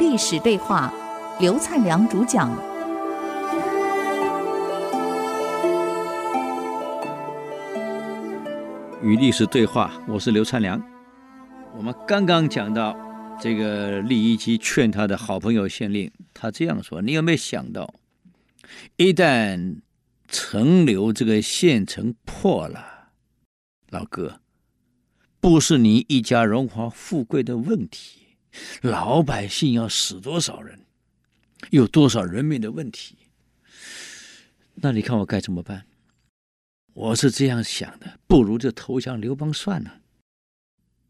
历史对话，刘灿良主讲。与历史对话，我是刘灿良。我们刚刚讲到这个李一基劝他的好朋友县令，他这样说：“你有没有想到，一旦陈留这个县城破了，老哥，不是你一家荣华富贵的问题。”老百姓要死多少人，有多少人命的问题？那你看我该怎么办？我是这样想的，不如就投降刘邦算了。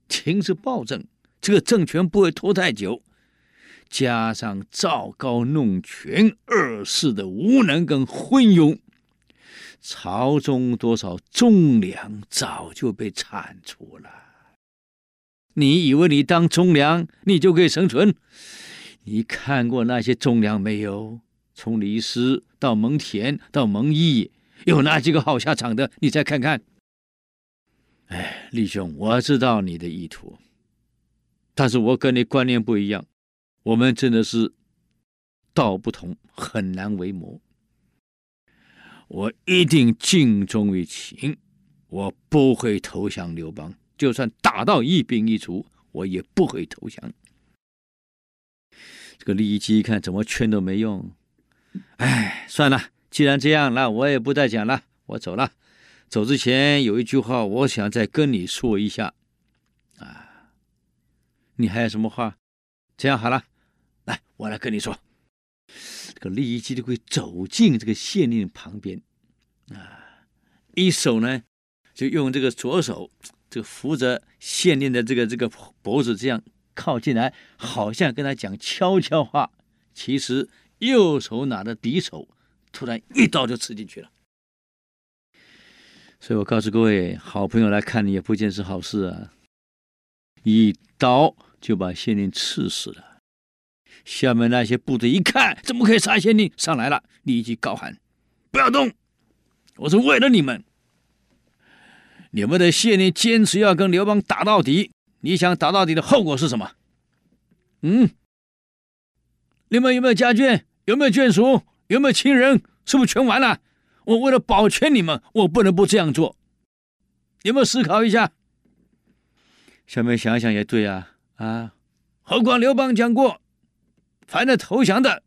情势暴政，这个政权不会拖太久，加上赵高弄权二世的无能跟昏庸，朝中多少忠良早就被铲除了。你以为你当忠良，你就可以生存？你看过那些忠良没有？从李斯到蒙恬到蒙毅，有哪几个好下场的？你再看看。哎，李兄，我知道你的意图，但是我跟你观念不一样，我们真的是道不同，很难为谋。我一定尽忠于情，我不会投降刘邦。就算打到一兵一卒，我也不会投降。这个利益基一看，怎么劝都没用。哎，算了，既然这样，那我也不再讲了，我走了。走之前有一句话，我想再跟你说一下。啊，你还有什么话？这样好了，来，我来跟你说。这个利益基就会走进这个县令旁边，啊，一手呢就用这个左手。这个扶着县令的这个这个脖子，这样靠近来，好像跟他讲悄悄话。其实右手拿着匕首，突然一刀就刺进去了。所以我告诉各位，好朋友来看你也不见是好事啊！一刀就把县令刺死了。下面那些部队一看，怎么可以杀县令？上来了，立即高喊：“不要动！我是为了你们。”你们的县令坚持要跟刘邦打到底，你想打到底的后果是什么？嗯，你们有没有家眷？有没有眷属？有没有亲人？是不是全完了？我为了保全你们，我不能不这样做。有没有思考一下？下面想想也对啊啊！何况刘邦讲过，凡是投降的，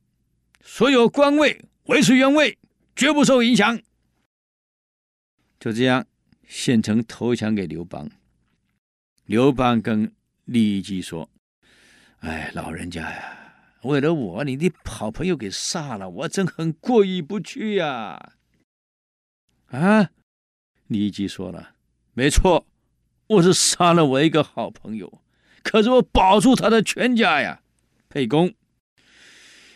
所有官位维持原位，绝不受影响。就这样。县城投降给刘邦，刘邦跟利益基说：“哎，老人家呀，为了我，你的好朋友给杀了，我真很过意不去呀！”啊，利益基说了：“没错，我是杀了我一个好朋友，可是我保住他的全家呀，沛公。”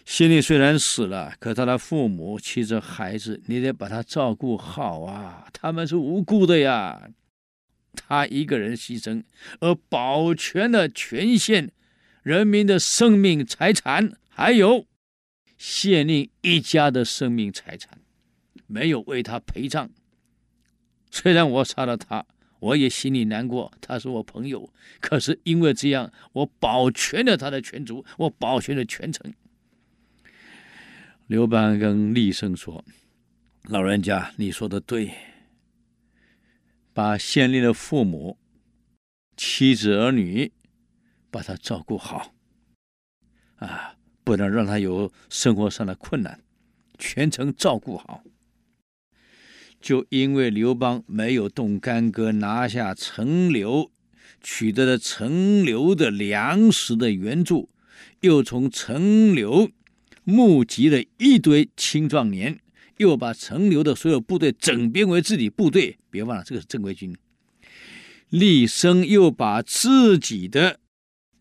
县令虽然死了，可他的父母、妻子、孩子，你得把他照顾好啊！他们是无辜的呀。他一个人牺牲，而保全了全县人民的生命财产，还有县令一家的生命财产，没有为他赔偿。虽然我杀了他，我也心里难过。他是我朋友，可是因为这样，我保全了他的全族，我保全了全城。刘邦跟厉声说：“老人家，你说的对，把县令的父母、妻子儿女，把他照顾好，啊，不能让他有生活上的困难，全程照顾好。就因为刘邦没有动干戈，拿下陈留，取得了陈留的粮食的援助，又从陈留。”募集了一堆青壮年，又把陈留的所有部队整编为自己部队。别忘了，这个是正规军。厉声又把自己的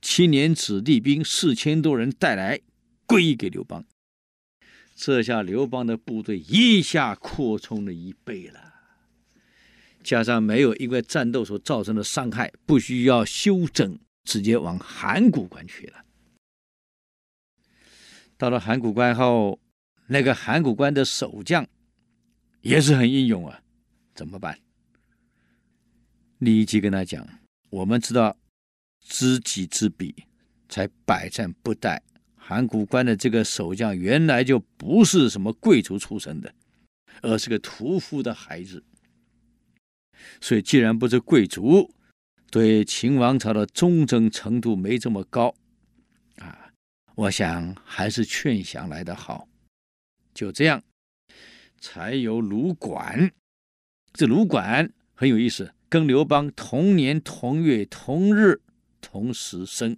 青年子弟兵四千多人带来，归给刘邦。这下刘邦的部队一下扩充了一倍了，加上没有因为战斗所造成的伤害，不需要休整，直接往函谷关去了。到了函谷关后，那个函谷关的守将也是很英勇啊，怎么办？立即跟他讲：“我们知道知己知彼，才百战不殆，函谷关的这个守将原来就不是什么贵族出身的，而是个屠夫的孩子。所以，既然不是贵族，对秦王朝的忠贞程度没这么高，我想还是劝降来的好。就这样，才有卢管。这卢管很有意思，跟刘邦同年同月同日同时生。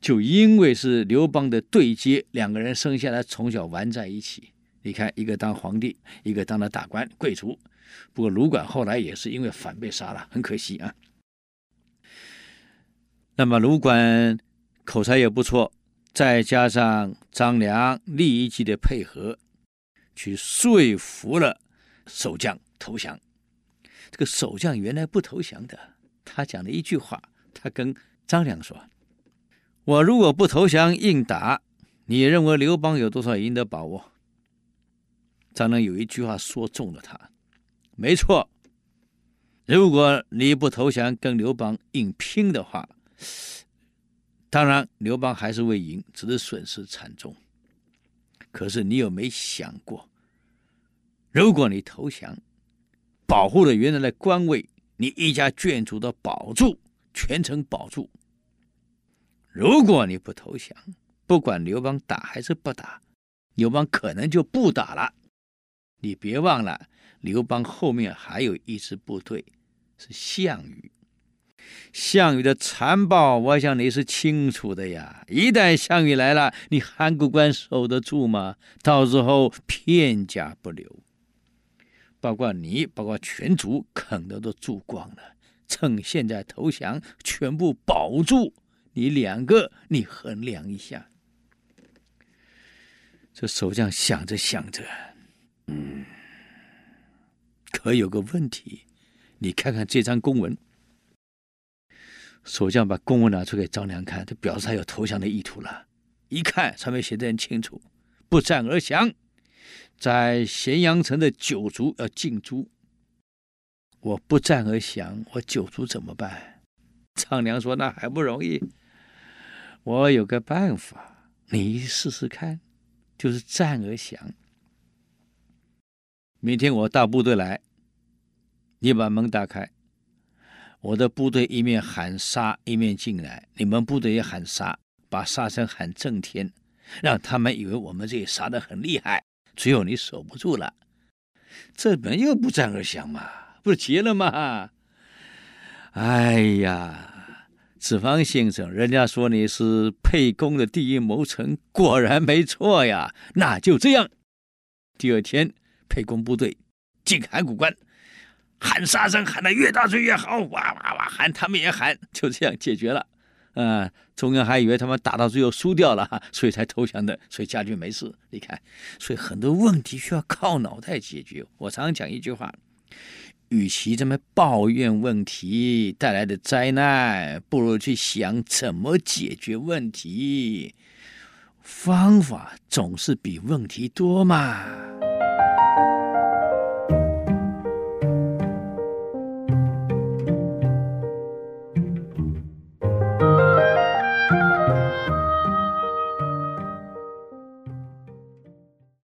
就因为是刘邦的对接，两个人生下来从小玩在一起。你看，一个当皇帝，一个当了大官贵族。不过卢管后来也是因为反被杀了，很可惜啊。那么卢管口才也不错，再加上张良、利益计的配合，去说服了守将投降。这个守将原来不投降的，他讲了一句话，他跟张良说：“我如果不投降，硬打，你认为刘邦有多少赢得把握？”张良有一句话说中了他。没错，如果你不投降，跟刘邦硬拼的话，当然刘邦还是会赢，只是损失惨重。可是你有没想过，如果你投降，保护了原来的官位，你一家眷族的保住，全城保住；如果你不投降，不管刘邦打还是不打，刘邦可能就不打了。你别忘了。刘邦后面还有一支部队，是项羽。项羽的残暴，我想你是清楚的呀。一旦项羽来了，你函谷关守得住吗？到时候片甲不留，包括你，包括全族，肯定都住光了。趁现在投降，全部保住你两个，你衡量一下。这守将想着想着，嗯。可有个问题，你看看这张公文。守将把公文拿出给张良看，他表示他有投降的意图了。一看上面写的很清楚：“不战而降，在咸阳城的九族要尽诛。”我不战而降，我九族怎么办？张良说：“那还不容易，我有个办法，你试试看，就是战而降。”明天我大部队来，你把门打开，我的部队一面喊杀，一面进来，你们部队也喊杀，把杀声喊震天，让他们以为我们这里杀得很厉害，只有你守不住了，这本又不战而降嘛，不是结了吗？哎呀，子房先生，人家说你是沛公的第一谋臣，果然没错呀，那就这样，第二天。沛公部队进函谷关，喊杀声喊得越大声越好，哇哇哇喊，他们也喊，就这样解决了。嗯、中央还以为他们打到最后输掉了，所以才投降的，所以家军没事。你看，所以很多问题需要靠脑袋解决。我常常讲一句话：与其这么抱怨问题带来的灾难，不如去想怎么解决问题。方法总是比问题多嘛。